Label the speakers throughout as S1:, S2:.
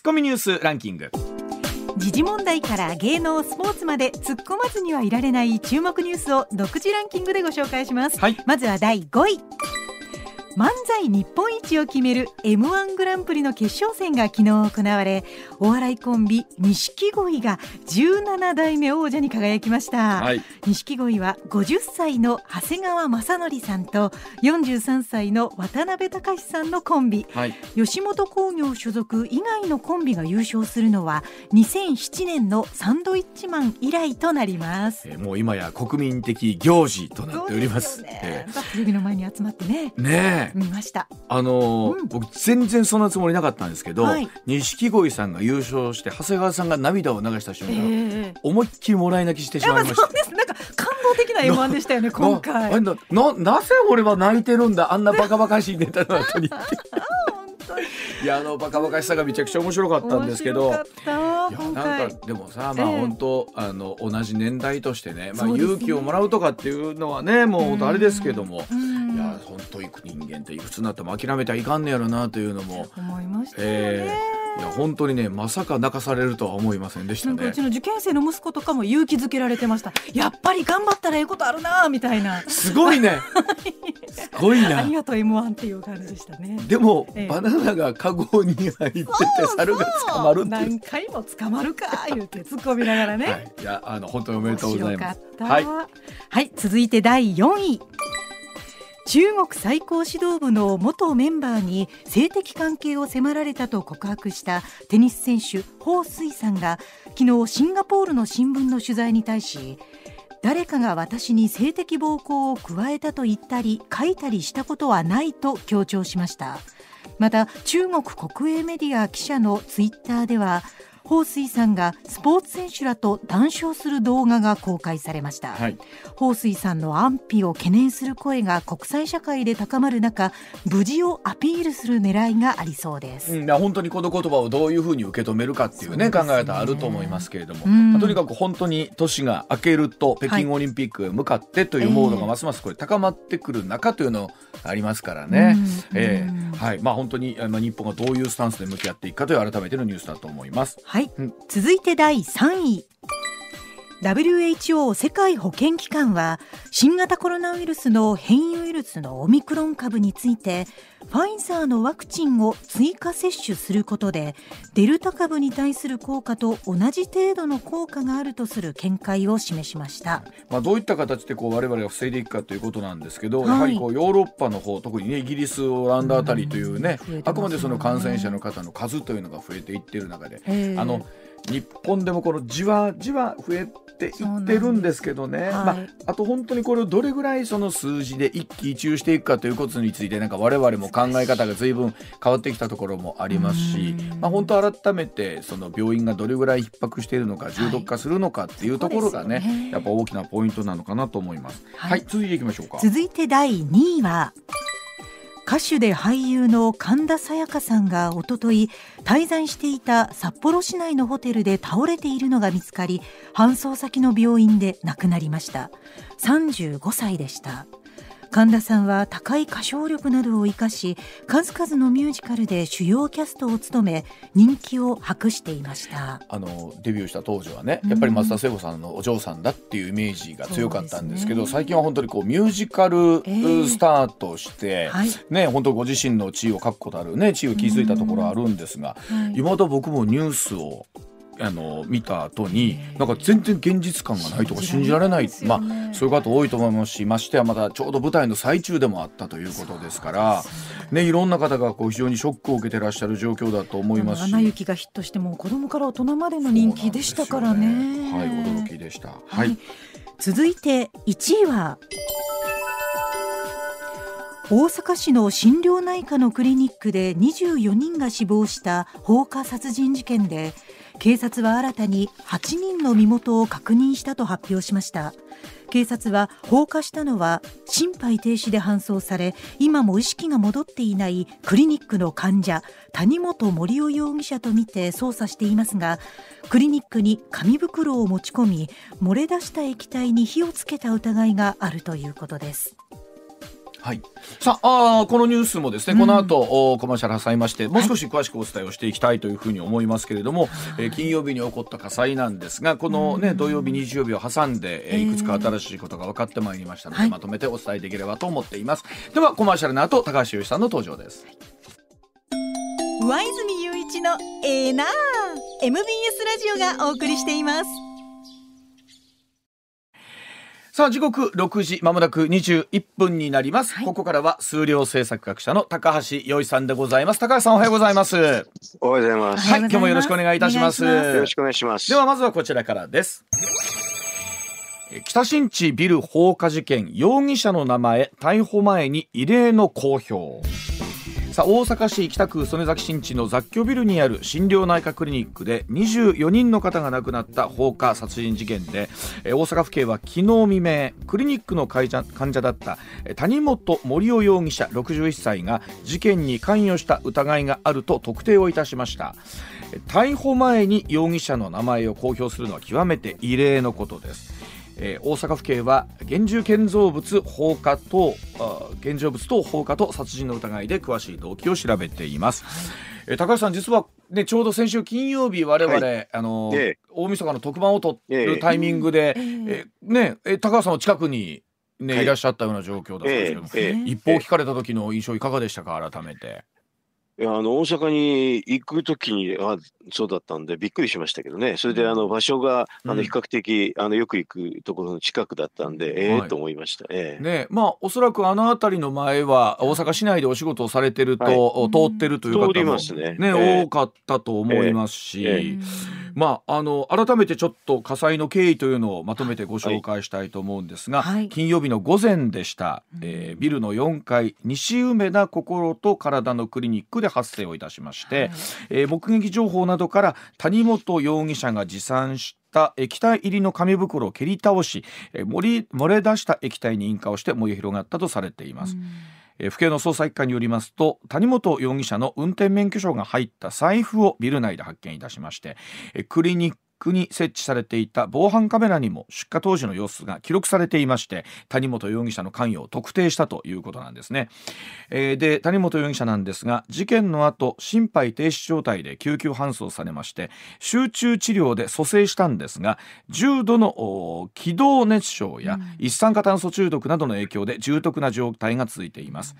S1: ツッコミニュースランキング。
S2: 時事問題から芸能スポーツまで突っ込まずにはいられない注目ニュースを独自ランキングでご紹介します、
S1: はい。
S2: まずは第5位漫才日本一を決める M1 グランプリの決勝戦が昨日行われお笑いコンビ錦鯉が17代目王者に輝きました、
S1: はい。
S2: 錦鯉は50歳の長谷川雅紀さんと43歳の渡辺隆さんのコンビ。
S1: はい。
S2: 吉本興業所属以外のコンビが優勝するのは2007年のサンドイッチマン以来となります。
S1: えーもう今や国民的行事となっております。
S2: そうですよ
S1: え
S2: ね。テレビの前に集まってね、
S1: ー
S2: 見ました。
S1: あのー
S2: うん
S1: 僕全然そんなつもりなかったんですけど
S2: はい
S1: 錦鯉さんが優勝して長谷川さんが涙を流した瞬
S2: え
S1: 間、
S2: え
S1: 思いっきりもらい泣きしてしまいました
S2: そうです。なんか感動的な M1 でしたよね、今
S1: な
S2: 回。
S1: あ なななぜ俺は泣いてるんだあんなバカバカしいネタの後に いやあのバカバカしさがめちゃくちゃ面白かったんですけど
S2: 面白かった。
S1: いやなんかでもさまあ
S2: ええ
S1: 本当、あの同じ年代としてねまあ勇気をもらうとかっていうのはねもう本当あれですけども
S2: うん。
S1: いや本当人間っていくつになっても諦めてはいかんねやろなというのも
S2: 思いましたよね。
S1: ええいや本当にねまさか泣かされるとは思いませんでしたね
S2: うちの受験生の息子とかも勇気づけられてました。やっぱり頑張ったらええことあるなみたいな。
S1: すごいね すごい
S2: あ
S1: な
S2: りがとう M1 っていう感じでしたね。
S1: でも、
S2: ええ
S1: バナナがカゴに入ってて猿が捕まるっていう
S2: 何回も捕まるか言って突っ込みながらね。
S1: はい、いやあの本当におめでとうございますはい
S2: はい、続いて第4位。中国最高指導部の元メンバーに性的関係を迫られたと告白したテニス選手彭帥さんが昨日シンガポールの新聞の取材に対し誰かが私に性的暴行を加えたと言ったり書いたりしたことはないと強調しました。また中国国営メディア記者のツイッターでは彭帥さんがスポーツ選手らと談笑する動画が公開されました、
S1: はい。
S2: 彭帥さんの安否を懸念する声が国際社会で高まる中無事をアピールする狙いがありそうです、
S1: うん、いや本当にこの言葉をどういうふうに受け止めるかっていうね
S2: ね。
S1: 考え方あると思いますけれども、とにかく本当に年が明けると北京オリンピックへ向かってというモードがますますこれ高まってくる中というのがありますからね。
S2: うん。
S1: ええ。
S2: うん
S1: はい。まあ、本当に、まあ、日本がどういうスタンスで向き合っていくかという改めてのニュースだと思います。
S2: はい、
S1: うん。
S2: 続いて第3位 WHO 世界保健機関は新型コロナウイルスの変異ウイルスのオミクロン株についてファイザーのワクチンを追加接種することでデルタ株に対する効果と同じ程度の効果があるとする見解を示しました。
S1: まあ、どういった形でこう我々が防いでいくかということなんですけど、
S2: はい。
S1: やはりこうヨーロッパの方特にねイギリスオランダあたりというね、
S2: うんね。
S1: あくまでその感染者の方の数というのが増えていっている中で、
S2: ええ。
S1: あの日本でもこのじわじわ増えていってるんですけどね、
S2: はい。
S1: あ、あと本当にこれをどれぐらいその数字で一喜一憂していくかということについてなんか我々も考え方が随分変わってきたところもありますし
S2: う、ん。
S1: まあ、本当改めてその病院がどれぐらい逼迫しているのか重篤化するのかっていうところがね,、
S2: そうですよね。
S1: やっぱ大きなポイントなのかなと思います。は、
S2: はいい
S1: 続いていきましょうか。
S2: 続いて第2位は歌手で俳優の神田沙也加さんがおととい滞在していた札幌市内のホテルで倒れているのが見つかり搬送先の病院で亡くなりました。35歳でした。神田さんは高い歌唱力などを生かし数々のミュージカルで主要キャストを務め人気を博していました。
S1: あのデビューした当時はねやっぱり松田聖子さんのお嬢さんだっていうイメージが強かったんですけど
S2: ね。
S1: 最近は本当にこうミュージカル
S2: ええ。
S1: スタートして、
S2: はい。
S1: ね本当ご自身の地位を確固たるね地位を築いたところあるんですが
S2: はい。
S1: いまだ僕もニュースをあの見た後になんか全然現実感がないとか信じられない。
S2: ね。
S1: まあそういう方多いと思います。しましてはまたちょうど舞台の最中でもあったということですから。ね。いろんな方がこう非常にショックを受けてらっしゃる状況だと思います。し
S2: アナ雪がヒットしても子供から大人までの人気でしたからね。
S1: ねはい。驚きでしたは
S2: はい。い、続いて1位は大阪市の心療内科のクリニックで24人が死亡した放火殺人事件で警察は新たに8人の身元を確認したと発表しました。警察は放火したのは心肺停止で搬送され今も意識が戻っていないクリニックの患者谷本盛雄容疑者とみて捜査していますがクリニックに紙袋を持ち込み漏れ出した液体に火をつけた疑いがあるということです。
S1: はい、さあこのニュースもですね、うん、この後おコマーシャル挟みましてもう少し詳しくお伝えをしていきたいというふうに思いますけれども、はい、えー、金曜日に起こった火災なんですがこのね、うん、土曜日日曜日を挟んで、えー、いくつか新しいことが分かってまいりましたので、まとめてお伝えできればと思っています。ではコマーシャルの後高橋由さんの登場です。
S2: 上泉雄一のエー。ナー MBS ラジオがお送りしています
S1: さあ時刻6時まもなく21分になります、はい、ここからは数量政策学者の高橋洋一さんでございます。高橋さんおはようございます。
S3: おはようございます。
S1: はい今日もよろしくお願いいたします。よ
S3: ろしくお願いします。
S1: ではまずはこちらからです。北新地ビル放火事件容疑者の名前逮捕前に異例の公表さあ大阪市北区曽根崎新地の雑居ビルにある心療内科クリニックで24人の方が亡くなった放火殺人事件で大阪府警は昨日未明クリニックの患者だった谷本盛雄容疑者61歳が事件に関与した疑いがあると特定をいたしました。逮捕前に容疑者の名前を公表するのは極めて異例のことです。えー、大阪府警は現住建造物放火と現住物等放火と殺人の疑いで詳しい動機を調べています。えー、高橋さん実はねちょうど先週金曜日我々、はい、あの、えー、大晦日の特番を取るタイミングで、えー、えー、ねえ高橋さんの近くにね、はい、いらっしゃったような状況だったんですけども、えー、一報聞かれた時の印象いかがでしたか改めて。
S3: いやあの大阪に行くときにあそうだったんでびっくりしましたけどね。それであの場所があの比較的、あのよく行くところの近くだったんで、ええと思いました、え
S1: え。ねまあおそらくあの辺りの前は大阪市内でお仕事をされてると、はい、通ってるという方も、ね。ね、多かったと思いますし。まあ、あの改めてちょっと火災の経緯というのをまとめてご紹介したいと思うんですが、はい、金曜日の午前でした、えー、ビルの4階西梅田心と体のクリニックで発生をいたしまして、はい、えー、目撃情報などから谷本容疑者が持参した液体入りの紙袋を蹴り倒し、えー、漏れ出した液体に引火をして燃え広がったとされています。うん府警の捜査一課によりますと谷本容疑者の運転免許証が入った財布をビル内で発見いたしましてクリニックに設置されていた防犯カメラにも出火当時の様子が記録されていまして谷本容疑者の関与を特定したということなんですね、えー、で谷本容疑者なんですが事件の後心肺停止状態で救急搬送されまして集中治療で蘇生したんですが重度の気道熱傷や一酸化炭素中毒などの影響で重篤な状態が続いています、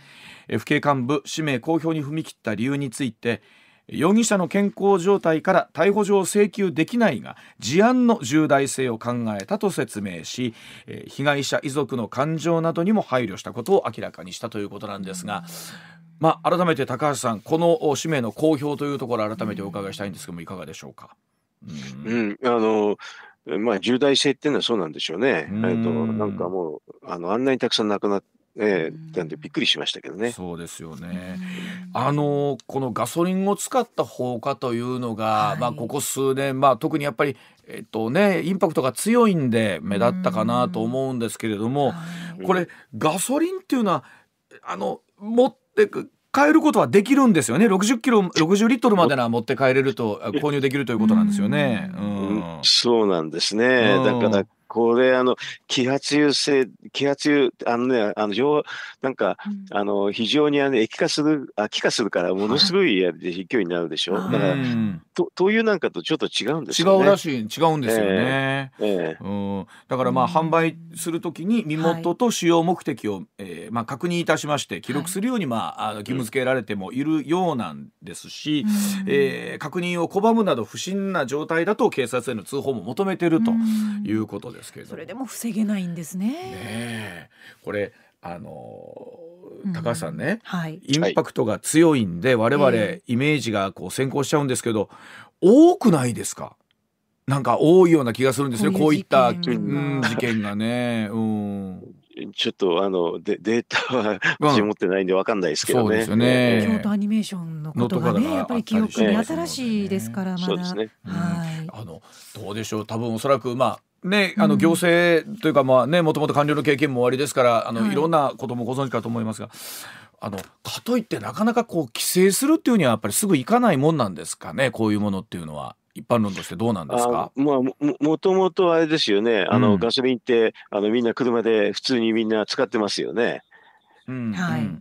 S1: うん、府警幹部氏名公表に踏み切った理由について容疑者の健康状態から逮捕状を請求できないが事案の重大性を考えたと説明し被害者遺族の感情などにも配慮したことを明らかにしたということなんですが。まあ、改めて高橋さんこの氏名の公表というところ改めてお伺いしたいんですけどもいかがでしょうか？
S3: うん、うん、あのまあ重大性っていうのはそうなんでしょうね。えっとなんかもうあのあんなにたくさん亡くなっええなんでびっくりしましたけどね。
S1: そうですよね。あのこのガソリンを使った放火というのが、はい、まあここ数年まあ特にやっぱりえっとねインパクトが強いんで目立ったかなと思うんですけれども、これガソリンっていうのはあの持ってく買えることはできるんですよね。60キロ、60リットルまでな持って帰れると、購入できるということなんですよね。うん、
S3: そうなんですね。だから、これ、あの、気圧油性、気圧油、あのね、あの、上、なんか、うん、あの、非常にあの液化する、あ、気化するから、ものすごい勢いになるでしょ？だから、と、灯油なんかとちょっと違うんですよ
S1: ね。違うらしい、違うんですよね。えーえー、うん。だからまあ、販売するときに身元と使用目的を、はい、えー、まあ、確認いたしまして、記録するように、まあ、あの義務付けられてもいるようなんですし、うん、えー、確認を拒むなど不審な状態だと警察への通報も求めているということですけれども。
S2: それでも防げないんですね。ね
S1: これあの高橋さんね、うんはい、インパクトが強いんで、我々イメージがこう先行しちゃうんですけど、多くないですか？なんか多いような気がするんですねこういったうん、事件がね。うん
S3: ちょっとあのデデータは私持ってないんでわかんないですけどね。そうですよ
S2: ね。京都アニメーションのことがね、やっぱり記憶に新しいですから、まだ。
S3: そうですね。
S1: はい。あのどうでしょう。多分おそらくまあね、あの行政というか、まあね、もともと官僚の経験もおありですから、あの、はい、いろんなこともご存知かと思いますが。あの、かといってなかなかこう規制するっていうにはやっぱりすぐいかないもんなんですかね、こういうものっていうのは。一般論としてどうなんですか？
S3: まあ、ももともとあれですよね、あの、うん、ガソリンってあのみんな車で普通にみんな使ってますよね。うん、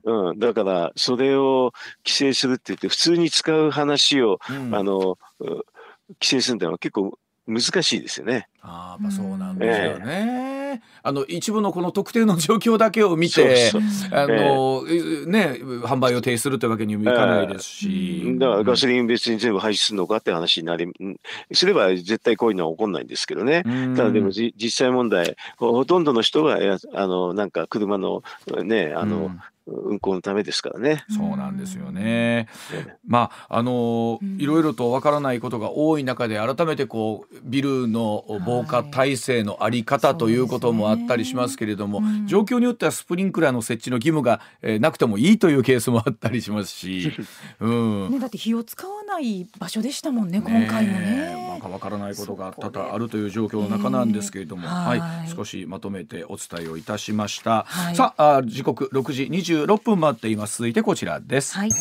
S3: うん、だからそれを規制するって言って普通に使う話を、うん、あの規制するってのは結構難しいですよね。
S1: ああ、まあ、そうなんですよね。えー、あの一部のこの特定の状況だけを見て、あの、えー、ね販売を停止するというわけにもいかないですし、
S3: えー、だからガソリン別に全部廃止するのかって話になり、すれば絶対こういうのは起こらないんですけどね。ただでも実際問題ほとんどの人があのなんか車のねあの、運行のためですからね。
S1: そうなんですよね。まああのいろいろとわからないことが多い中で改めてこうビルの防火体制のあり方ということもあったりしますけれども、ねうん、状況によってはスプリンクラーの設置の義務が、えー、なくてもいいというケースもあったりしますし、
S2: うん、ね、だって火を使わない場所でしたもんね今回もね。
S1: なんかわからないことが多々あるという状況の中なんですけれども、はい、はい、少しまとめてお伝えをいたしました。はい、さあ時刻6時26分待っています。続いてこちらです。はい。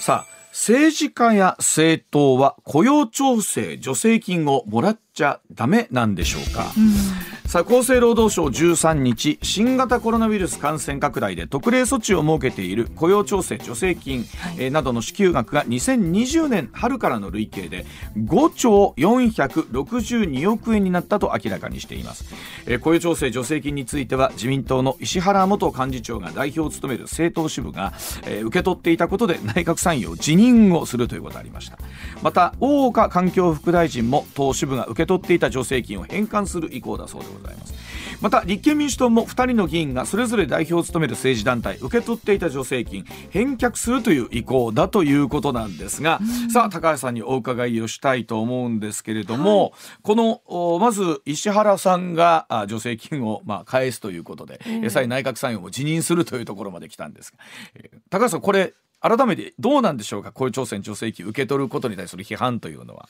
S1: さあ政治家や政党は雇用調整助成金をもらっちゃダメなんでしょうか、うんさあ厚生労働省13日新型コロナウイルス感染拡大で特例措置を設けている雇用調整助成金、はい、えー、などの支給額が2020年春からの累計で5兆462億円になったと明らかにしています、えー、雇用調整助成金については自民党の石原元幹事長が代表を務める政党支部が、えー、受け取っていたことで内閣参与辞任をするということがありました。また大岡環境副大臣も党支部が受け取っていた助成金を返還する意向だそうですございます。また立憲民主党も2人の議員がそれぞれ代表を務める政治団体受け取っていた助成金返却するという意向だということなんですが、さあ高橋さんにお伺いをしたいと思うんですけれども、はい、このまず石原さんが助成金をまあ返すということで、うん、再内閣参与も辞任するというところまで来たんですが、えー、高橋さんこれ改めてどうなんでしょうか？雇用調整助成金受け取ることに対する批判というのは。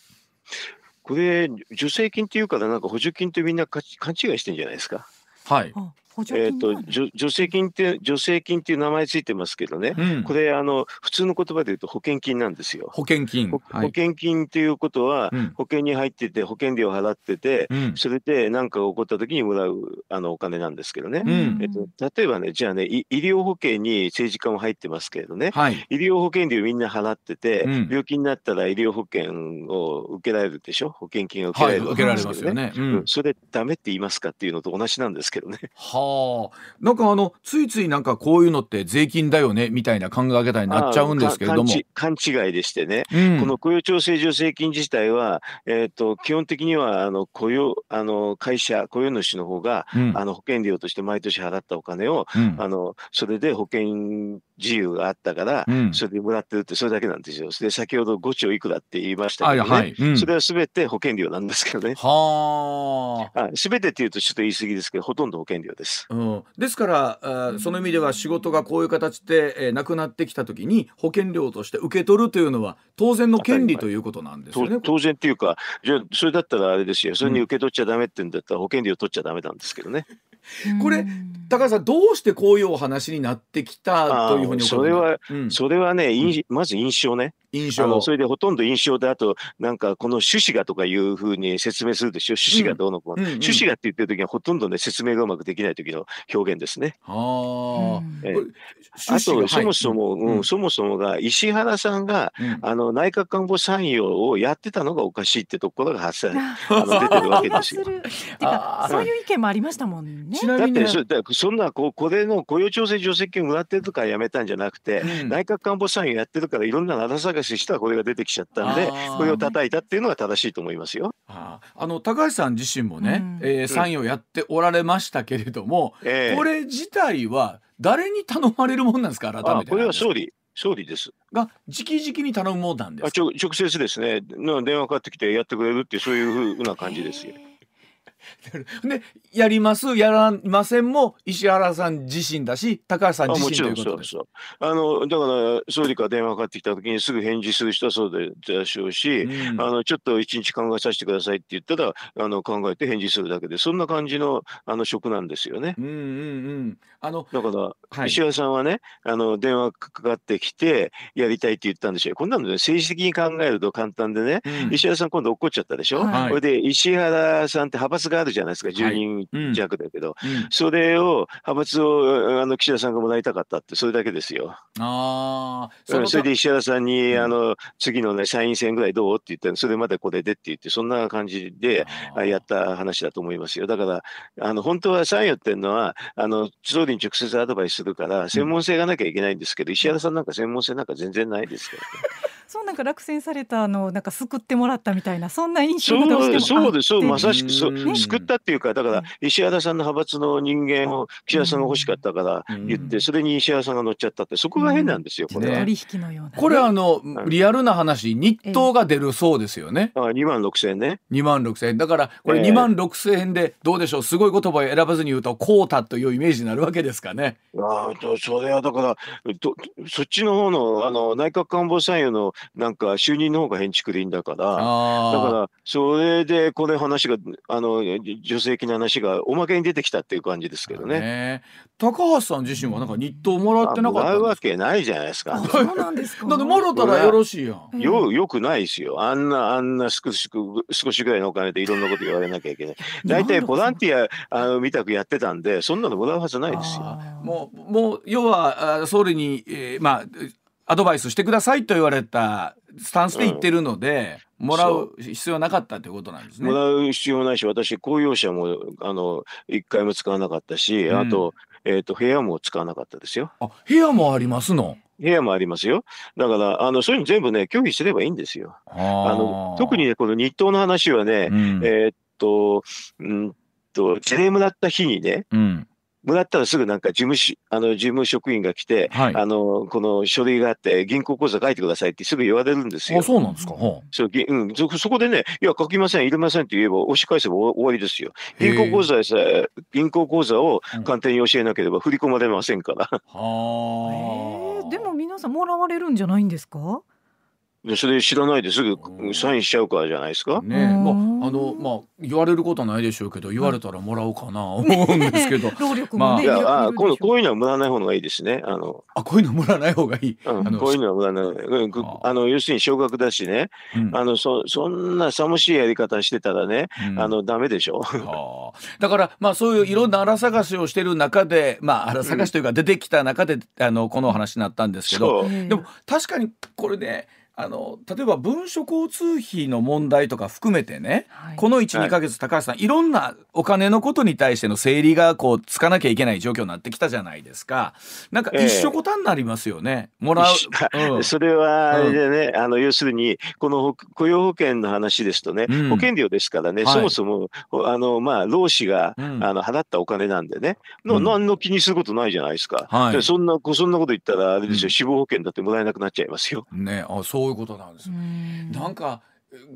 S3: これ、助成金っていうから、なんか補助金ってみんな勘違いしてんじゃないですか。
S1: はい。
S3: えーと、助成金って助成金っていう名前ついてますけどね、うん、これあの普通の言葉で言うと保険金なんですよ。
S1: 保険金、
S3: 保険金っていうことは、保険に入ってて保険料払ってて、うん、それで何かが起こった時にもらうあのお金なんですけどね、えーと、例えばねじゃあね医療保険に政治家も入ってますけれどね、はい、医療保険料みんな払ってて、病気になったら医療保険を受けられるでしょ？保険金が受けられる。わけですけどね、はい、ねそれダメって言いますかっていうのと同じなんですけどね。
S1: はなんかあのついついなんかこういうのって税金だよねみたいな考え方になっちゃうんですけれども。
S3: 勘違いでしてね、うん、この雇用調整助成金自体は、えーと、基本的にはあの雇用あの会社雇用主の方が、うん、あの保険料として毎年払ったお金を、うん、あのそれで保険自由があったから、それでもらってるってそれだけなんですよ。で先ほど5兆いくらって言いましたけどね、はいそれはすべて保険料なんですけどね。はあ。すべてっていうとちょっと言い過ぎですけどほとんど保険料です。
S1: うん、ですからあその意味では仕事がこういう形で、えー、なくなってきた時に保険料として受け取るというのは当然の権利ということなんですよね。
S3: 当然っていうかじゃそれだったらあれですよそれに受け取っちゃダメって言うんだったら保険料取っちゃダメなんですけどね。
S1: これ高橋さんどうしてこういうお話になってきたというふうに
S3: それは、うん、それはね、うん、まず印象ね。印象。それでほとんど印象であとなんかこの趣旨がとかいうふうに説明するでしょ？趣旨がどうのこうの、うん、趣旨がって言ってる時にはほとんどね説明がうまくできない時の表現ですね。あえあとそもそも、うん、そもそもが石原さんが、あの内閣官房参与をやってたのがおかしいってところが発生あの出てるわけですよ。
S2: そういう意見もありましたもんね。
S3: だってそそんなここれの雇用調整助成金もらってるからやめたんじゃなくて、内閣官房参与やってるからいろんな荒探ししたらこれが出てきちゃったんでこれを叩いたっていうのが正しいと思いますよ。
S1: あの高橋さん自身もね、うん、えー、参与やっておられましたけれども、うん、これ自体は誰に頼まれるもんなんですか？改めて
S3: これは総理総理です。
S1: が直々に頼むもんなんです
S3: あ直接ですね。電話かかってきてやってくれるってそういうふうな感じですよ。
S1: でやりますやらませんも石原さん自身だし高橋さん自身ということで。す
S3: あのだから総理から電話かかってきた時にすぐ返事する人はそうでしょうし、うん、あのちょっと一日考えさせてくださいって言ったらあの考えて返事するだけでそんな感じのあの職なんですよね。うんうんうん、あのだから、はい、石原さんはねあの電話かかってきてやりたいって言ったんですよ。こんなのね政治的に考えると簡単でね、うん、石原さん今度怒っちゃったでしょ。はい、これで石原さんって派閥があるじゃないですか、10人弱だけど、はいうん、それを、派閥をあの岸田さんがもらいたかったって、それだけですよ。あそそれで石原さんに、あの次の、ね、参院選ぐらいどうって言ったら、それまでこれでって言って、そんな感じでやった話だと思いますよ。だから、あの本当は参与っていうのは、あの総理に直接アドバイスするから、専門性がなきゃいけないんですけど、石原さんなんか専門性なんか全然ないですからね。
S2: そうなんか落選されたのなんか救ってもらったみたいなそんな印象
S3: がそうそうですそうまさしくそう、ね、救ったっていうかだから石原さんの派閥の人間を岸田さんが欲しかったから言って、それに石原さんが乗っちゃったってそこが変なんですよ、これ
S2: 取引のよう
S1: これあのリアルな話日当が出るそうですよね、
S3: あ2万6千円ね。
S1: 2万6千。円だからこれ2万6千円でどうでしょう？すごい言葉を選ばずに言うとこうたというイメージになるわけですかね。
S3: あそれはだからそっちの方のあの内閣官房参与のなんか収入の方が変築でいいんだから、だからそれでこれ話が、あの助成金の話がおまけに出てきたっていう感じですけどね。ね
S1: 高橋さん自身はなんか日当もらってなかった
S3: もらうわけないじゃないですか。
S2: そうなんですか？
S1: だってもろたらよろしいやん。
S3: よよくないですよ。あんなあんな少し少しぐらいのお金でいろんなこと言われなきゃいけない。大体ボランティアあのみたくやってたんで、そんなのもらうはずないですよ。
S1: もうもう要は総理に、えー、まあアドバイスしてくださいと言われたスタンスで言ってるので、うん、もらう必要なかったということなんですね。
S3: もらう必要ないし、私、公用車もあの一回も使わなかったし、うん、あと、えっ、ー、と、部屋も使わなかったですよ。
S1: あ、部屋もありますの？
S3: 部屋もありますよ。だから、あの、そういうの全部ね、拒否すればいいんですよ。あの、特にね、この日当の話はね、うん、えー、っと、うんと、クレームだった日にね、うんもらったらすぐなんか事務し、あの、事務職員が来て、はい、あの、この書類があって、銀行口座書いてくださいってすぐ言われるんですよ。
S1: あ、そうなんですか？
S3: そう、うん、そ、そこでね、いや、書きません、入れませんって言えば、押し返せば終わりですよ。銀行口座でさえ、銀行口座を簡単に教えなければ振り込まれませんから。は
S2: あ。でも皆さんもらわれるんじゃないんですか？
S3: でそれ知らないですぐサインしちゃうからじゃないですか？
S1: ねまああのまあ言われることはないでしょうけど言われたらもらおうかな思うんですけど。
S2: 労力もね。
S3: まあ、あこうこういうのはもらわない方がいいですね。あの
S1: あこういうのもらわない方がいい。
S3: うん、こういうのはもらわない。あの要するに少額だしね。うん、あのそそんな寂しいやり方してたらね、うん、あのダメでしょ？
S1: だからまあそういういろんな荒探しをしてる中でまあ荒探しというか出てきた中で、あのこの話になったんですけど、でも確かにこれね。あの例えば文書交通費の問題とか含めてね、はい、この12か月、高橋さんいろんなお金のことに対しての整理がこうつかなきゃいけない状況になってきたじゃないですか。なんか一緒こたになりますよね、えー、もら
S3: う、うん、それはあれでね、うん、あの要するにこの雇用保険の話ですとね、うん、保険料ですからね、はい、そもそもあの、まあ、労使が、あの払ったお金なんでねの、何の気にすることないじゃないですか、はい、そんなそんなこと言ったらあれですよ、死亡保険だってもらえなくなっちゃいますよ。
S1: ねあそういうことなんです。なんか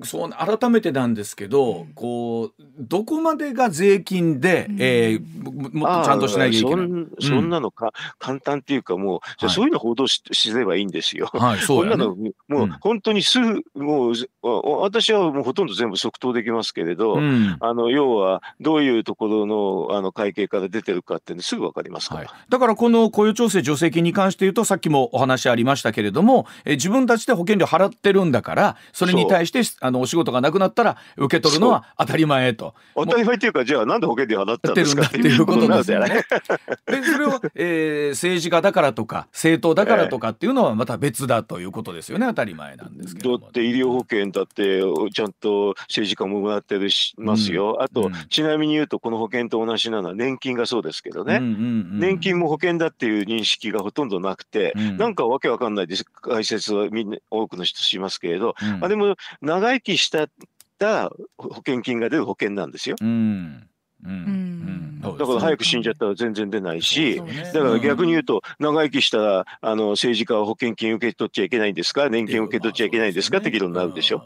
S1: そう改めてなんですけど、こうどこまでが税金で、えー、もっとちゃんとしなきゃいけない。
S3: そんなのか、簡単っていうかもう、じゃそうい。うの報道しすればいいんですよ。はい、そうや、ね、こんなのもう本当にすぐ、もう私はもうほとんど全部即答できますけれど、うん、あの要はどういうところのあの会計から出てるかってすぐわかりますから、はい、
S1: だからこの雇用調整助成金に関して言うとさっきもお話ありましたけれども、え自分たちで保険料払ってるんだからそれに対してあのお仕事がなくなったら受け取るのは当たり前と。
S3: 当たり前っていうかじゃあなんで保険料払ったんですか？って
S1: いうことなんですよね。でそれを、えー、政治家だからとか政党だからとかっていうのはまた別だということですよね。当たり前なんですけど
S3: だって医療保険だってちゃんと政治家ももらってるしますよ。うん、あと、うん、ちなみに言うとこの保険と同じなのは年金がそうですけどね、うんうんうん、年金も保険だっていう認識がほとんどなくて、うん、なんかわけわかんないです。解説はみんな多くの人しますけれど、あれも長生きしたた保険金が出る保険なんですよ。うん。うん、だから早く死んじゃったら全然出ないし、ね、だから逆に言うと、長生きしたらあの政治家は保険金受け取っちゃいけないんですか、年金受け取っちゃいけないんですか？って議論になるでしょ。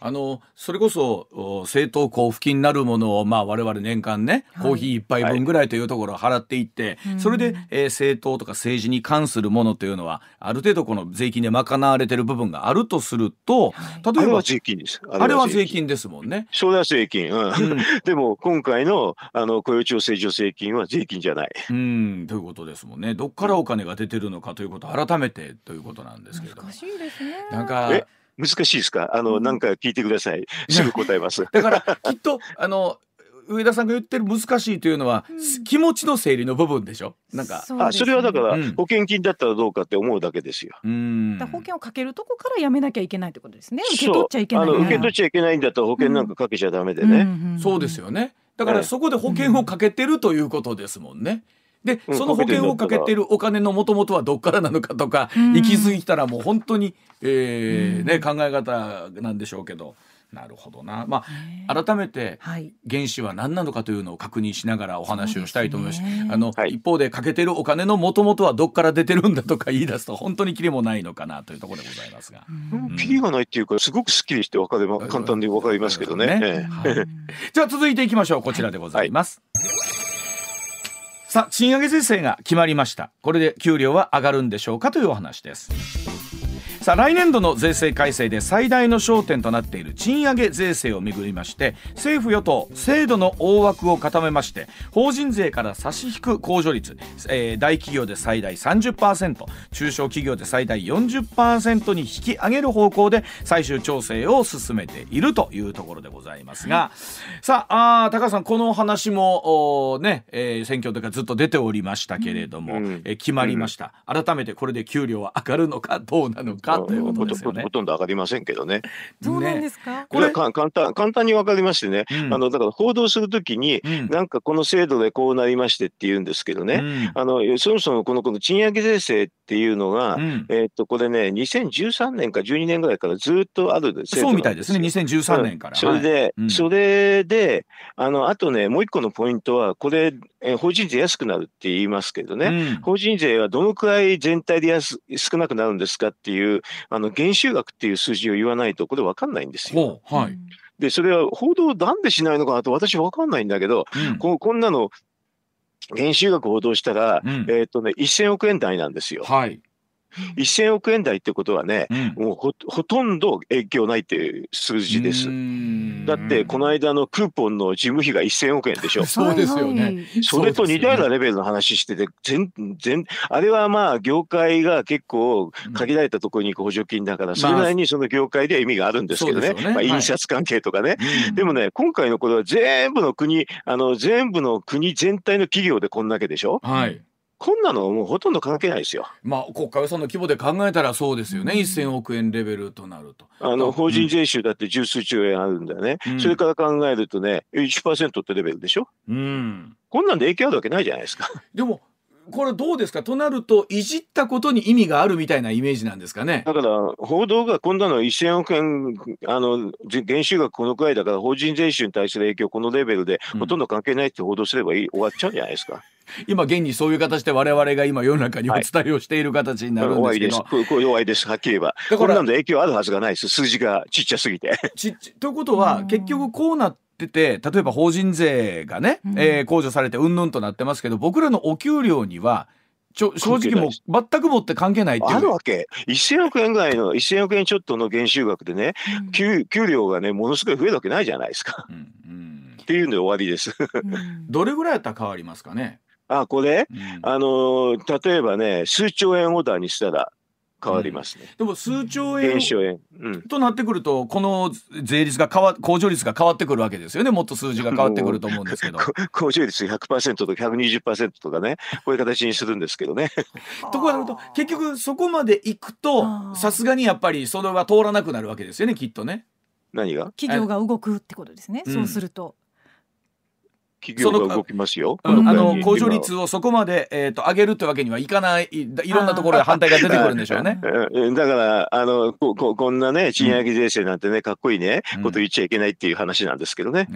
S1: あのそれこそ政党交付金なるものを、まあ、我々年間ね、はい、コーヒー一杯分ぐらいというところを払っていって、はい、それで、えー、政党とか政治に関するものというのはある程度この税金で賄われてる部分があるとすると、
S3: 例えばあれは税金です。
S1: あれは税金ですもんね。
S3: それは税金、うん、うん、でも今回のあの雇用調整助成金は税金じゃない。
S1: うん。ということですもんね。どっからお金が出てるのかということ改めてということなんですけど
S2: 難しいですね。
S1: なんか
S3: 難しいですか？あの、うん、なんか聞いてください。すぐ答えます。
S1: だから、きっと、あの、上田さんが言ってる難しいというのは、うん、気持ちの整理の部分でしょ？なんか。
S3: そ、ね、あそれはだから、保険金だったらどうかって思うだけですよ。う
S2: ん。保険をかけるとこからやめなきゃいけないってことですね。受け取っちゃいけない
S3: あの受け取っちゃいけないんだったら保険なんかかけちゃダメでね、
S1: そうですよね。だからそこで保険をかけてるということですもんね。で、その保険をかけてるお金のもともとはどっからなのかとか、行き過ぎたらもう本当に、えーね、考え方なんでしょうけど。なるほどな、まあ、改めて原資は何なのかというのを確認しながらお話をしたいと思います。あの、はい、一方でかけてるお金のもともとはどっから出てるんだとか言い出すと本当にキリもないのかなというところでございますが。
S3: キリがないっていうかすごくすっきりしてわかれば簡単にわかりますけどね。ね
S1: はい、じゃあ続いていきましょう。こちらでございます。さあ賃上げ税制が決まりました。これで給料は上がるんでしょうかというお話です。さあ来年度の税制改正で最大の焦点となっている賃上げ税制をめぐりまして政府与党制度の大枠を固めまして法人税から差し引く控除率、えー、大企業で最大30%中小企業で最大40%に引き上げる方向で最終調整を進めているというところでございますが、さああ高橋さんこの話もね、えー、選挙とかずっと出ておりましたけれども、うん、えー、決まりました、うん、改めてこれで給料は上がるのかどうなのかかということですよね。
S3: ほとんど上がりませんけどね。
S2: どうなんですか？
S3: これは簡単簡単にわかりましてね、うん、あのだから報道するときに、うん、なんかこの制度でこうなりましてって言うんですけどね、うん、あのそもそもこのこの賃上げ税制っていうのが、えっ、とこれね2013年か12年ぐらいからずっとある
S1: 制度そうみたいですね。2013年から。
S3: それで、はい、それであのあとねもう一個のポイントはこれえ法人税安くなるって言いますけどね、法人税はどのくらい全体で安少なくなるんですかっていうあの減収額っていう数字を言わないとこれ分かんないんですよ。はい、でそれは報道なんでしないのかなと私分かんないんだけど、うん、ここんなの減収額報道したら、うん、えっ、とね1000億円台なんですよ。はい1000億円台ってことはね、うん、もうほほとんど影響ないっていう数字です。だってこの間のクーポンの事務費が1000億円でしょ。
S1: そうですよね。
S3: それと似たようなレベルの話してて、全然あれはまあ業界が結構限られたところに行く補助金だから、それなりにその業界では意味があるんですけどね。まあ、印刷関係とかね。でもね、今回のこれは全部の国、あの全部の国全体の企業でこんだけでしょ。はい。こんなのもうほとんど関係ないですよ。
S1: まあ国家予算の規模で考えたらそうですよね、うん、1000億円レベルとなると。
S3: あの法人税収だって十数兆円あるんだよね、うん、それから考えるとね、1%ってレベルでしょ？うん、こんなんで影響あるわけないじゃないですか。
S1: でもこれどうですか？となるといじったことに意味があるみたいなイメージなんですかね？
S3: だから報道がこんなの1000億円あの減収額このくらいだから法人税収に対する影響このレベルでほとんど関係ないって報道すればいい、終わっちゃうんじゃないですか？
S1: 今現にそういう形で我々が今世の中にお伝えをしている形になるんですけど、
S3: はい、これ弱いです。はっきり言えば。だからこんなんで影響あるはずがないです。数字がちっちゃすぎて。
S1: ちということは結局こうなってて例えば法人税がね、うん、えー、控除されてうんぬんとなってますけど僕らのお給料にはちょ正直もう全くもって関係ないっていう。
S3: あるわけ。1000億円ぐらいの1000億円ちょっとの減収額でね、うん、給給料がねものすごい増えるわけないじゃないですか、うんうん、っていうんで終わりです。
S1: どれぐらいやったら変わりますかね？
S3: あ、これ、うん、あの、例えばね、数兆円オーダーにしたら、変わりますね、
S1: うん、でも数兆円
S3: 円、
S1: うん、となってくるとこの税率が変わ控除率が変わってくるわけですよね。もっと数字が変わってくると思うんですけど。
S3: 控除率100%とか120%とかね。こういう形にするんですけどね。
S1: ところと結局そこまでいくとさすがにやっぱりそれは通らなくなるわけですよねきっとね。
S3: 何が？
S2: 企業が動くってことですね、そうすると
S3: 企業が動きますよ。
S1: あの控除率をそこまで、えーと、上げるってわけにはいかないいろんなところで反対が出てくるんでしょうね。
S3: だからあのこここんなね賃上げ税制なんてねかっこいいね、うん、こと言っちゃいけないっていう話なんですけどね。で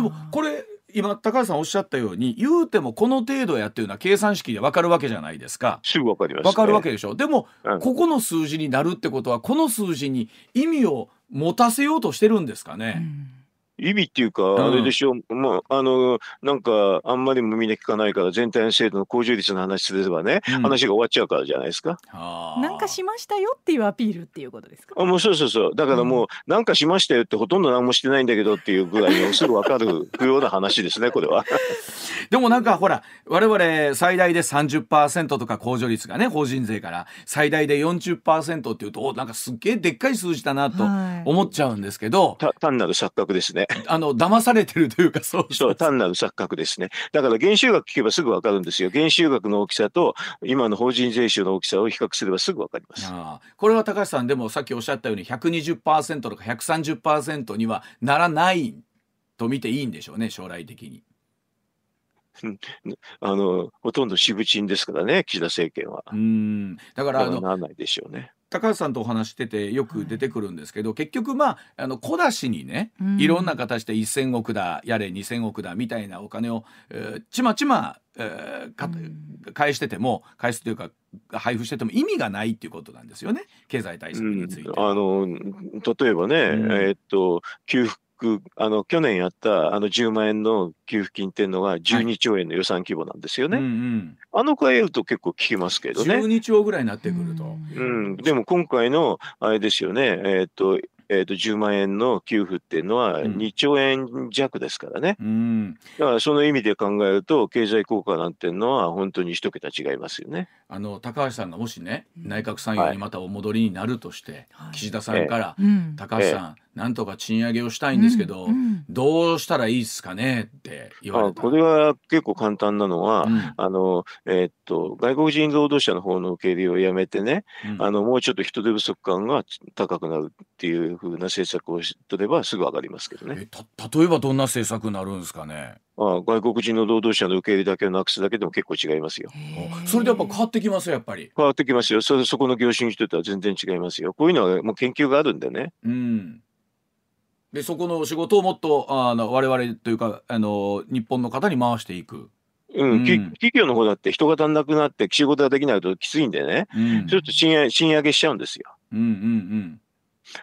S3: も
S1: これ今高橋さんおっしゃったように言うてもこの程度やっていうのは計算式で分かるわけじゃないですか。
S3: すぐ分かります、
S1: ね、分かるわけでしょ。でも、うん、ここの数字になるってことはこの数字に意味を持たせようとしてるんですかね。うん
S3: 意味っていうか、あれでしょ、うん、まあ、あの、なんか、あんまりもみんな聞かないから、全体の制度の向上率の話すればね、うん、話が終わっちゃうからじゃないですか。
S2: なんかしましたよっていうアピールっていうことですか？
S3: あもうそうそうそう。だからもう、なんかしましたよってほとんど何もしてないんだけどっていうぐらいのすぐわかるような話ですね、これは。
S1: でもなんかほら、我々最大で30%とか控除率がね、法人税から最大で40%っていうと、おなんかすっげえでっかい数字だなと思っちゃうんですけど。
S3: 単なる錯覚ですね。
S1: あの騙されてるというか
S3: そうそう単なる錯覚ですねだから減収額聞けばすぐ分かるんですよ減収額の大きさと今の法人税収の大きさを比較すればすぐ分かりますあ
S1: これは高橋さんでもさっきおっしゃったように120%とか130%にはならないと見ていいんでしょうね将来的に。
S3: あのほとんど渋鎮ですからね岸田政権は。
S1: うんだからあの
S3: ならないでしょうね。
S1: 高橋さんとお話しててよく出てくるんですけど、はい、結局まああの小出しにねいろんな形で1,000億だやれ2,000億だみたいなお金を、えー、ちまちま、えー、か返してても返すというか配布してても意味がないっていうことなんですよね経済対策について。うん、
S3: あの例えばね、うん、えー、っと給付あの去年やったあの10万円の給付金っていうのは12兆円の予算規模なんですよね。はいうんうん、あのくらいると結構効きますけどね。
S1: 12兆ぐらいになってくると。
S3: うん、でも今回のあれですよね、えー、っとえー、と10万円の給付っていうのは2兆円弱ですからね、うん、だからその意味で考えると経済効果なんていうのは本当に一桁違いますよね。
S1: あの高橋さんがもしね内閣参与にまたお戻りになるとして、はい、岸田さんから、えー、高橋さん、えーなんとか賃上げをしたいんですけど、うんうん、どうしたらいいですかねって言われ
S3: たこれは結構簡単なのは、うん、あのえー、っと外国人労働者の方の受け入れをやめてね、うん、あのもうちょっと人手不足感が高くなるっていうふうな政策を取ればすぐ上がりますけどね。
S1: 例えばどんな政策になるんですかね？
S3: あ外国人の労働者の受け入れだけをなくすだけでも結構違いますよ。
S1: それでやっぱ変わってきますやっぱり。
S3: 変わってきますよ。それそこの業種にとっては全然違いますよ。こういうのはもう研究があるんでね。
S1: うん。でそこの仕事をもっとあの我々というかあの日本の方に回していく。
S3: うん、うん、企業の方だって人が足んなくなって仕事ができないときついんでね、うん、ちょっと賃上げ賃上げしちゃうんですよ。
S1: うんうんうん。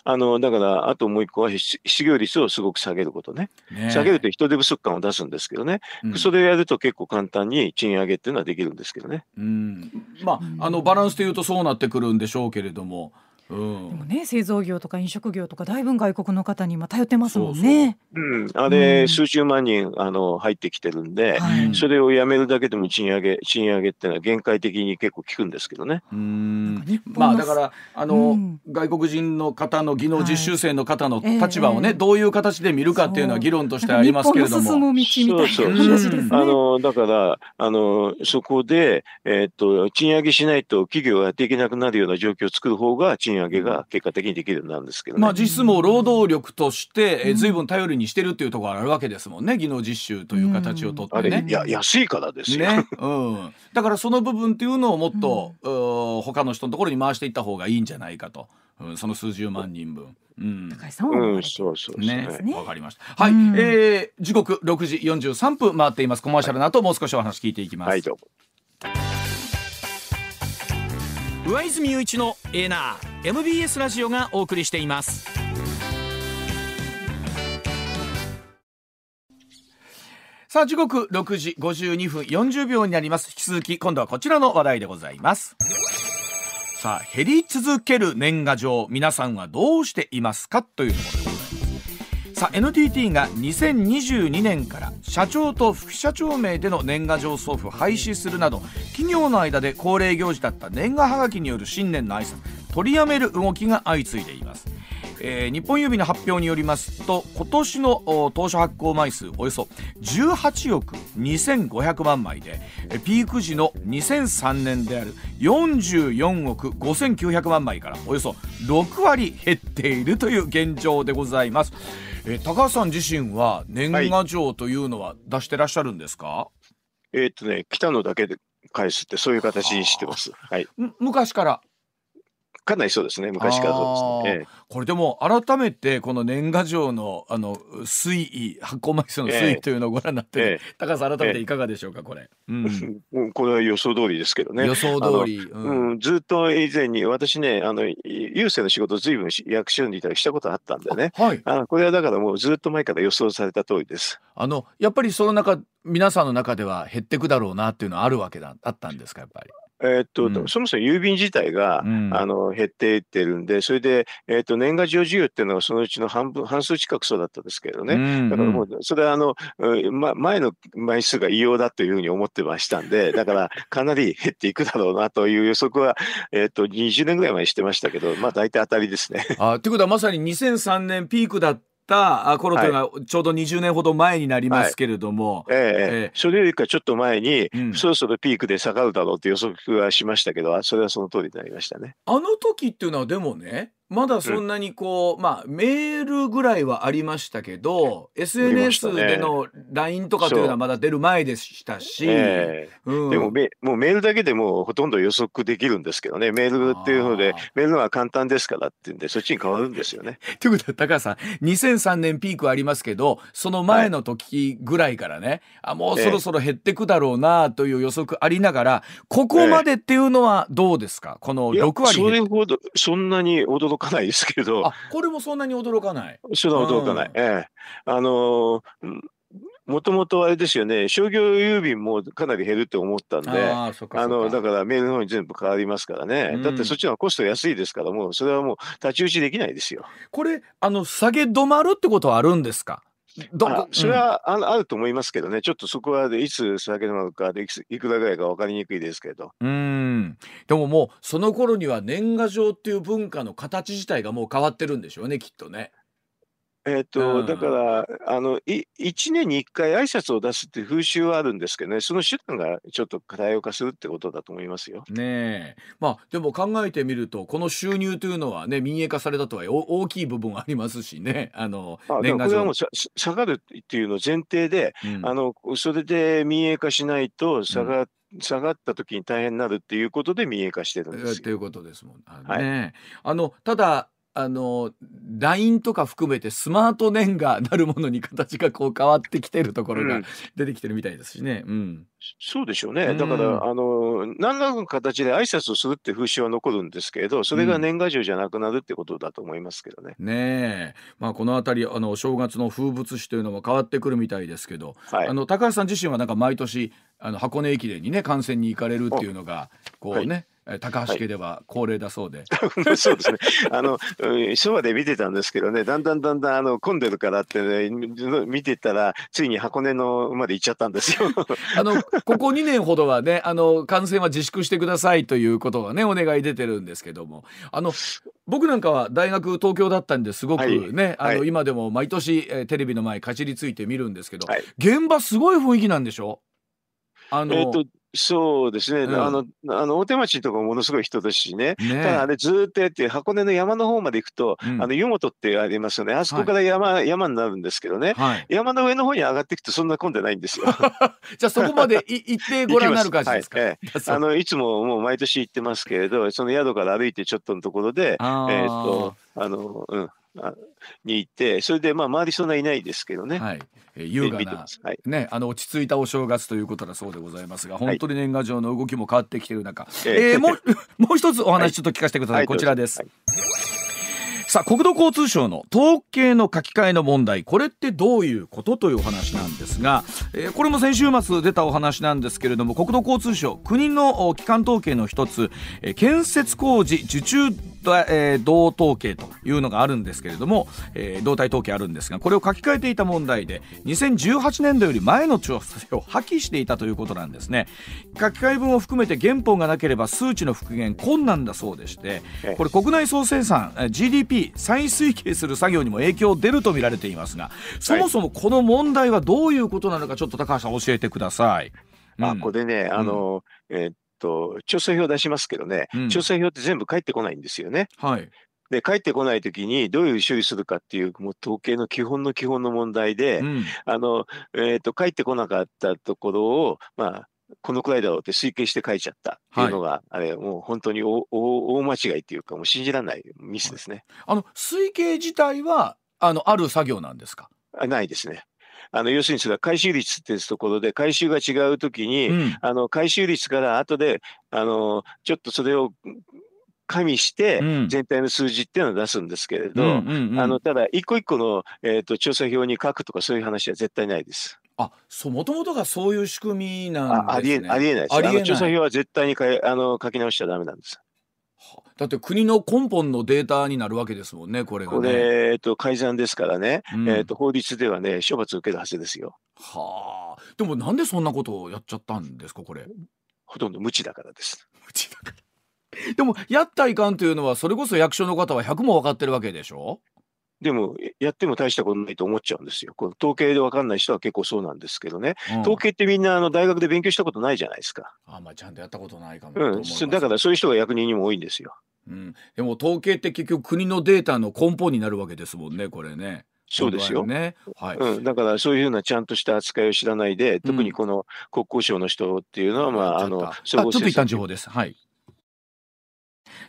S3: あのだからあともう一個は失業率をすごく下げることね。下げると人手不足感を出すんですけどね、うん、それをやると結構簡単に賃上げっていうのはできるんですけどね。
S1: うん。まああのバランスでいうとそうなってくるんでしょうけれども。
S2: うん、でもね製造業とか飲食業とかだいぶ外国の方に今頼ってますもんね。
S3: そうそう。うん、あれ、うん、数十万人あの入ってきてるんで、はい、それをやめるだけでも賃上げ賃上げっていうのは限界的に結構効くんですけどね。
S1: うん。まあだからあの、うん、外国人の方の技能実習生の方の立場をね、はい、どういう形で見るかっていうのは議論としてありますけれども。
S2: 進む道みたいな話ですね。あ
S3: のだからあのそこでえー、っと賃上げしないと企業がやっていけなくなるような状況を作る方が賃上げが結果的にできるようなんですけど、ね、
S1: まあ実質も労働力としてえ随分頼りにしてるっていうところがあるわけですもんね技能実習という形をとってね。
S3: いや安いからですよ、
S1: ねうん、だからその部分っていうのをもっと、うん、他の人のところに回していった方がいいんじゃないかと、うん、その数十万人分。
S2: うん、高橋さんは、
S3: うん、そうそうね。
S1: わ、かりました。はい、うん、えー、時刻六時四十三分回っています。コマーシャルの後、もう少しお話聞いていきます。はい、どうも。上泉雄一のエナー MBS ラジオがお送りしています。さあ時刻6時52分40秒になります。引き続き今度はこちらの話題でございます。さあ減り続ける年賀状皆さんはどうしていますか？というところです。さあ NTT が2022年から社長と副社長名での年賀状送付を廃止するなど企業の間で恒例行事だった年賀はがきによる新年の挨拶取りやめる動きが相次いでいます。えー、日本郵便の発表によりますと今年の当初発行枚数およそ18億2500万枚でピーク時の2003年である44億5900万枚からおよそ6割減っているという現状でございます。え高橋さん自身は年賀状というのは出してらっしゃるんですか、は
S3: い、えー、っとね来たのだけで返すってそういう形にしてます。はい。
S1: 昔から
S3: かなりそうですね。昔からそうですね、ええ、
S1: これでも改めてこの年賀状のあの推移発行枚数の推移というのをご覧になって、え、高橋さん改めていかがでしょうかこれ、
S3: うん、これは予想通りですけどね。
S1: 予想通り、
S3: うん、ずっと以前に私ねあの郵政の仕事ずいぶん役所にいたりしたことあったんでね。はい。あこれはだからもうずっと前から予想された通りです。
S1: あのやっぱりその中皆さんの中では減っていくだろうなっていうのはあるわけだあったんですかやっぱり？
S3: えー、っと、うん、そもそも郵便自体が、うん、あの減っていってるんで、それで、えー、っと年賀状需要っていうのはそのうちの半分半数近くそうだったんですけどね、うんうん、だからもうそれはあの、ま、前の枚数が異様だというふうに思ってましたんで、だからかなり減っていくだろうなという予測は、えー、っと20年ぐらい前にしてましたけど、まあ大体当たりですね。
S1: あということはまさに2003年ピークだっった頃というのはちょうど20年ほど前になりますけれども、
S3: はい、えー、えー、それよりかちょっと前に、うん、そろそろピークで下がるだろうって予測はしましたけどそれはその通りになりましたね。
S1: あの時っていうのはでもねまだそんなにこう、うん、まあメールぐらいはありましたけど SNS での LINE とかというのはまだ出る前でしたし、
S3: でもメもうメールだけでもほとんど予測できるんですけどね。メールっていうのでメールは簡単ですからっていうんでそっちに変わるんですよね。
S1: ということで高橋さん2003年ピークありますけどその前の時ぐらいからね、はい、あもうそろそろ減ってくだろうなという予測ありながらここまでっていうのはどうですか、この6割
S3: それほどそんなに驚かないですけど。あ、
S1: これもそんなに驚かない。
S3: そんな驚かない。うん、ええ。あのもともとあれですよね、商業郵便もかなり減るって思ったんで、あのだからメールの方に全部変わりますからね、うん、だってそっちのコスト安いですから、もうそれはもう太刀打ちできないですよ。
S1: これ、あの下げ止まるってことはあるんですか？
S3: どそれは、うん、あると思いますけどね、ちょっとそこはいつ下げ止まるかでいくらぐらいか分かりにくいですけど。
S1: うんでももうその頃には年賀状っていう文化の形自体がもう変わってるんでしょうねきっとね。
S3: えっ、と、だから、あの、い、1年に1回挨拶を出すっていう風習はあるんですけどね、その手段がちょっと多様化するってことだと思いますよ。
S1: ねえ。まあ、でも考えてみると、この収入というのはね、民営化されたとは大きい部分ありますしね、あの、
S3: あ年賀状。これはもう下がるっていうの前提で、うん、あの、それで民営化しないと下が、うん下がった時に大変になるっていうことで民営化してるんですよ。
S1: ということですもんね。はい、あのただあの LINE とか含めてスマート年賀なるものに形がこう変わってきてるところが出てきてるみたいですしね。うん、
S3: そうでしょうね。だから、あの何らかの形で挨拶をするって風習は残るんですけれど、それが年賀状じゃなくなるってことだと思いますけどね。
S1: うん、ねえ、まあこの辺りあの正月の風物詩というのも変わってくるみたいですけど、はい、あの高橋さん自身はなんか毎年あの箱根駅伝にね観戦に行かれるっていうのがこうね。はい高橋家では恒例だそうで、
S3: はい、そうですね。あの昭和で見てたんですけどねだんだんだんだんあの混んでるからって、ね、見てたらついに箱根のまで行っちゃったんですよ。
S1: あのここ2年ほどはねあの観戦は自粛してくださいということがねお願い出てるんですけども。あの僕なんかは大学東京だったんですごくね、はい、あの、はい、今でも毎年、えー、テレビの前かじりついて見るんですけど、現場すごい雰囲気なんでしょ？
S3: あの、えーとそうですね、うん、あのあの大手町とかものすごい人ですしね、ねただあれ、ずっとやって、箱根の山の方まで行くと、うん、あの湯本ってありますよね、あそこから山はい、山になるんですけどね、はい、山の上の方に上がっていくと、そんな混んでないんですよ。
S1: じゃあ、そこまで 行ってご覧になる感じですか、はい。え
S3: え、あのいつももう毎年行ってますけれど、その宿から歩いてちょっとのところで、えー、っとあのうんに行って、それでまあ周りそんないないですけどね。はい。
S1: えー、優雅な、はい、ね、あの落ち着いたお正月ということだそうでございますが、本当に年賀状の動きも変わってきている中、はい、えー、もう もう一つお話ちょっと聞かせてください。はい、こちらです。さあ国土交通省の統計の書き換えの問題これってどういうことというお話なんですが、えー、これも先週末出たお話なんですけれども国土交通省国の機関統計の一つ、えー、建設工事受注えー、同統計というのがあるんですけれども、えー、同体統計あるんですがこれを書き換えていた問題で2018年度より前の調査を破棄していたということなんですね。書き換え分を含めて原本がなければ数値の復元困難だそうでしてこれ国内総生産 GDP 再推計する作業にも影響出ると見られていますがそもそもこの問題はどういうことなのかちょっと高橋さん教えてください。
S3: あ、これね、あの、えー、と、調査票出しますけどね、うん、調査票って全部返ってこないんですよね。はい。で、返ってこないときにどういう処理するかっていう、もう統計の基本の基本の問題で、うん、あの、えっ、ー、と、返ってこなかったところを、まあ、このくらいだろうって推計して書いちゃったっていうのが、はい、あれ、もう本当に大大間違いっていうか、もう信じられないミスですね。
S1: あの、推計自体は、あの、ある作業なんですか？
S3: ないですね。あの要するにそれは回収率っていうところで回収が違うときに、うん、あの回収率から後であのちょっとそれを加味して全体の数字っていうのを出すんですけれど、あのただ一個一個の、えーと、調査表に書くとかそういう話は絶対ないです。
S1: あ、そう、もともとがそういう仕組みなんですね。
S3: ありえないです。あの調査表は絶対にかあの書き直しちゃダメなんです。
S1: だって国の根本のデータになるわけですもんね、これが、ね、
S3: これ、えっと、改ざんですからね、うん、えっと、法律ではね、処罰を受けるはずですよ。
S1: はあ。でもなんでそんなことをやっちゃったんですか、これ。
S3: ほとんど無知だからです。
S1: 無知だから。でも、やったいかんというのは、それこそ役所の方は100も分かってるわけでしょ？
S3: でも、やっても大したことないと思っちゃうんですよ。この統計で分かんない人は結構そうなんですけどね。うん、統計ってみんなあの大学で勉強したことないじゃないですか。
S1: あまあ、ちゃんとやったことないかも
S3: うん、だからそういう人が役人にも多いんですよ。
S1: うん、でも統計って結局国のデータの根本になるわけですもんね、これね。
S3: そうですよ。ね。はい。うん。だからそういうふうなちゃんとした扱いを知らないで、特にこの国交省の人っていうのは、まあ、あの、
S1: ちょっと一旦情報です。はい。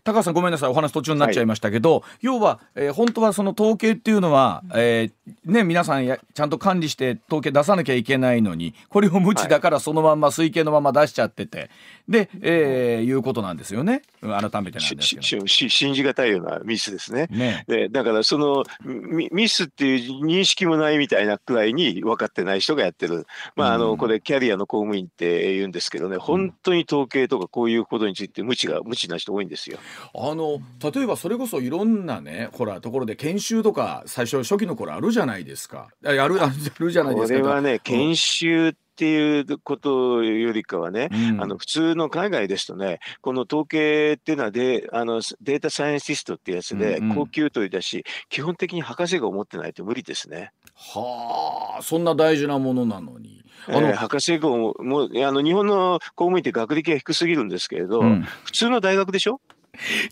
S1: 高橋さんごめんなさいお話途中になっちゃいましたけど、はい、要は、えー、本当はその統計っていうのは、えー、ね、皆さんやちゃんと管理して統計出さなきゃいけないのにこれを無知だからそのまんま推計のまま出しちゃっててで、えー、いうことなんですよね改めてなんですけど
S3: 信じがたいようなミスですねねでだからそのミスっていう認識もないみたいなくらいに分かってない人がやってるまああの、これキャリアの公務員って言うんですけどね本当に統計とかこういうことについて無知が無知な人多いんですよ。
S1: あの例えばそれこそいろんなねほらところで研修とか最初初期の頃あるじゃないですか。やるあるじゃないです
S3: か。これはね研修っていうことよりかはね、うん、あの普通の海外ですとね、この統計っていうのはデあのデータサイエンティストっていうやつで、高級取りだし、基本的に博士号を持ってないと無理ですね。
S1: はあ、そんな大事なものなのに。
S3: あの、えー、博士号もあの日本の公務員って学歴が低すぎるんですけれど、うん、普通の大学でしょ？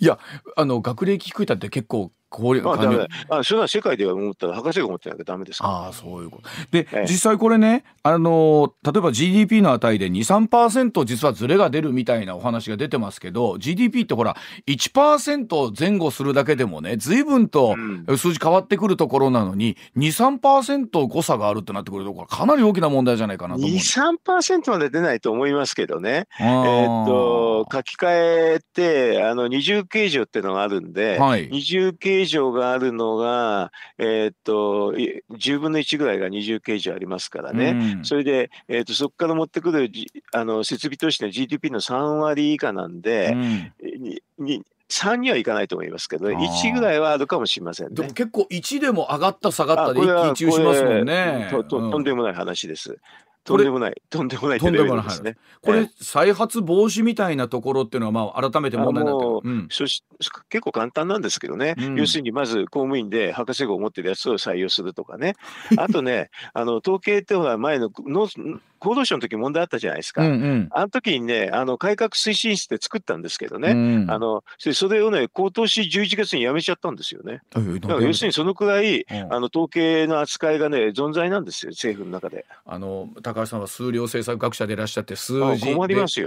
S1: いやあの学歴低いたって結構
S3: こうああそれは世界では思ったら博士が思ってなきゃダメです
S1: ああそういうこと。で、ええ、実際これねあの例えば GDP の値で23%実はずれが出るみたいなお話が出てますけど GDP ってほら1%前後するだけでもね随分と数字変わってくるところなのに、うん、23%誤差があるってなってくるところかなり大きな問題じゃないかなと思う。23%
S3: まで出ないと思いますけどね。えー、っと書き換えてあの二重計上っていうのがあるんで、はい、二重計形状があるのが、えー、っと、10分の1ぐらいが20形状ありますからね。うん、それで、えー、っと、そこから持ってくる、あの、設備投資の GDP の3割以下なんで、うん、に3にはいかないと思いますけど、1ぐらいはあるかもしれませんね。
S1: でも結構1でも上がった下がったで一喜一憂しますもんね。
S3: とととんでもない話です。とんでもない、とんでもないとんでもないですね。
S1: これ、再発防止みたいなところっていうのは、まあ、改めて問題になってる、
S3: うん、結構簡単なんですけどね、うん、要するにまず公務員で博士号を持ってるやつを採用するとかね、あとね、あの統計ってほら、前のの厚労省の時問題あったじゃないですか。うんうん、あの時にね、あの改革推進室って作ったんですけどね、うん、あのそれをね、今年11月にやめちゃったんですよね。だから要するにそのくらい、うん、あの統計の扱いがね、存在なんですよ、政府の中で。
S1: あの高橋さんは数量政策学者でいらっしゃって、数字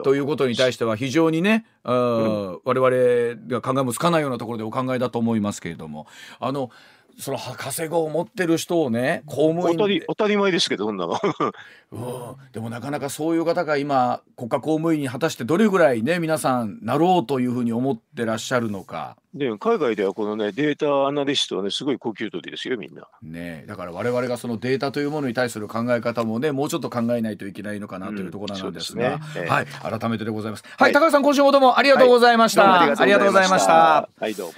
S1: ということに対しては、非常にね、うん、我々が考えもつかないようなところでお考えだと思いますけれども。あのその博士号を持ってる人をね公務員
S3: 当たり当たり前ですけどそんなの
S1: うん、でもなかなかそういう方が今国家公務員に果たしてどれぐらいね皆さんなろうというふうに思ってらっしゃるのか。
S3: で海外ではこのねデータアナリストはねすごい高級取りですよみんな。
S1: ねだから我々がそのデータというものに対する考え方もねもうちょっと考えないといけないのかなというところなんですが、うんすねえー、はい改めてでございます。はい、はい、高橋さん今週もどうもありがとうございました。はい、ありがとうございました。
S3: はいどうも。